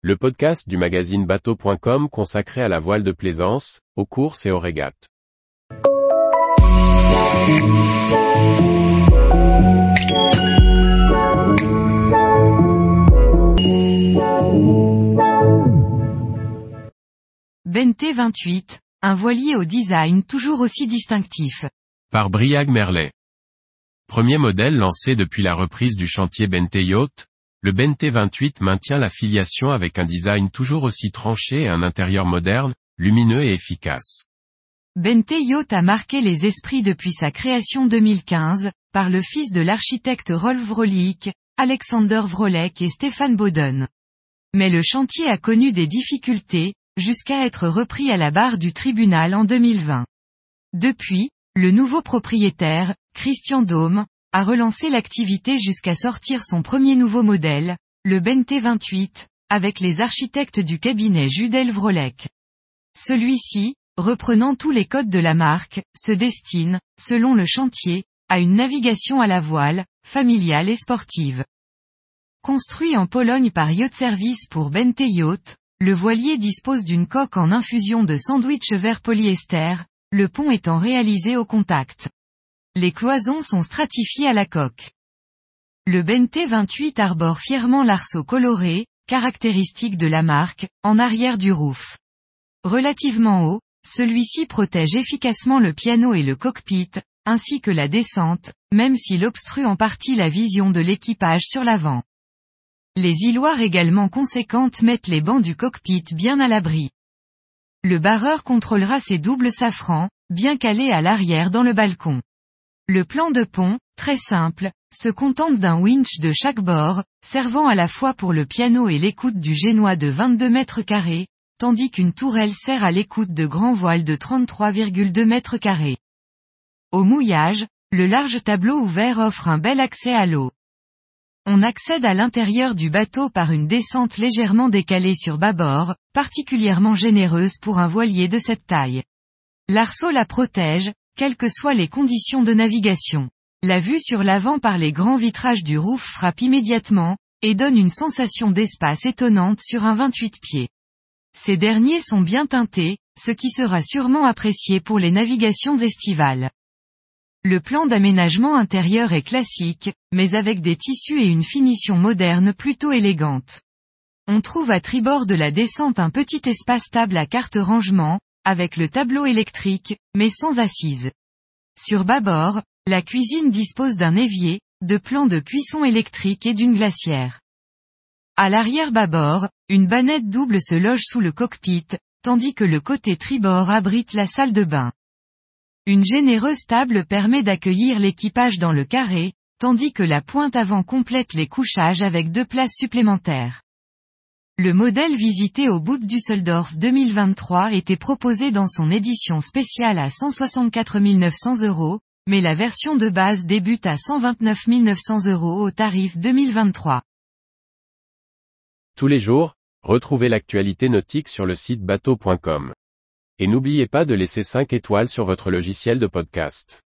le podcast du magazine bateau.com consacré à la voile de plaisance, aux courses et aux régates. Bente 28, un voilier au design toujours aussi distinctif. Par Briag Merlet. Premier modèle lancé depuis la reprise du chantier Bente Yacht, le Bente 28 maintient la filiation avec un design toujours aussi tranché et un intérieur moderne, lumineux et efficace. Bente Yacht a marqué les esprits depuis sa création 2015, par le fils de l'architecte Rolf Vrolik, Alexander Vrolek et Stéphane Boden. Mais le chantier a connu des difficultés, jusqu'à être repris à la barre du tribunal en 2020. Depuis, le nouveau propriétaire, Christian Dome, a relancé l'activité jusqu'à sortir son premier nouveau modèle, le Bente 28, avec les architectes du cabinet Judel Vrolek. Celui-ci, reprenant tous les codes de la marque, se destine, selon le chantier, à une navigation à la voile, familiale et sportive. Construit en Pologne par Yacht Service pour Bente Yacht, le voilier dispose d'une coque en infusion de sandwich vert polyester, le pont étant réalisé au contact. Les cloisons sont stratifiées à la coque. Le Bente 28 arbore fièrement l'arceau coloré, caractéristique de la marque, en arrière du roof. Relativement haut, celui-ci protège efficacement le piano et le cockpit, ainsi que la descente, même s'il obstrue en partie la vision de l'équipage sur l'avant. Les îloires également conséquentes mettent les bancs du cockpit bien à l'abri. Le barreur contrôlera ses doubles safrans, bien calés à l'arrière dans le balcon. Le plan de pont, très simple, se contente d'un winch de chaque bord, servant à la fois pour le piano et l'écoute du génois de 22 mètres carrés, tandis qu'une tourelle sert à l'écoute de grands voiles de 33,2 mètres carrés. Au mouillage, le large tableau ouvert offre un bel accès à l'eau. On accède à l'intérieur du bateau par une descente légèrement décalée sur bâbord, particulièrement généreuse pour un voilier de cette taille. L'arceau la protège, quelles que soient les conditions de navigation. La vue sur l'avant par les grands vitrages du roof frappe immédiatement, et donne une sensation d'espace étonnante sur un 28 pieds. Ces derniers sont bien teintés, ce qui sera sûrement apprécié pour les navigations estivales. Le plan d'aménagement intérieur est classique, mais avec des tissus et une finition moderne plutôt élégante. On trouve à tribord de la descente un petit espace stable à carte rangement, avec le tableau électrique, mais sans assise. Sur bâbord, la cuisine dispose d'un évier, de plans de cuisson électrique et d'une glacière. À l'arrière bâbord, une bannette double se loge sous le cockpit, tandis que le côté tribord abrite la salle de bain. Une généreuse table permet d'accueillir l'équipage dans le carré, tandis que la pointe avant complète les couchages avec deux places supplémentaires. Le modèle visité au bout Düsseldorf 2023 était proposé dans son édition spéciale à 164 900 euros, mais la version de base débute à 129 900 euros au tarif 2023. Tous les jours, retrouvez l'actualité nautique sur le site bateau.com. Et n'oubliez pas de laisser 5 étoiles sur votre logiciel de podcast.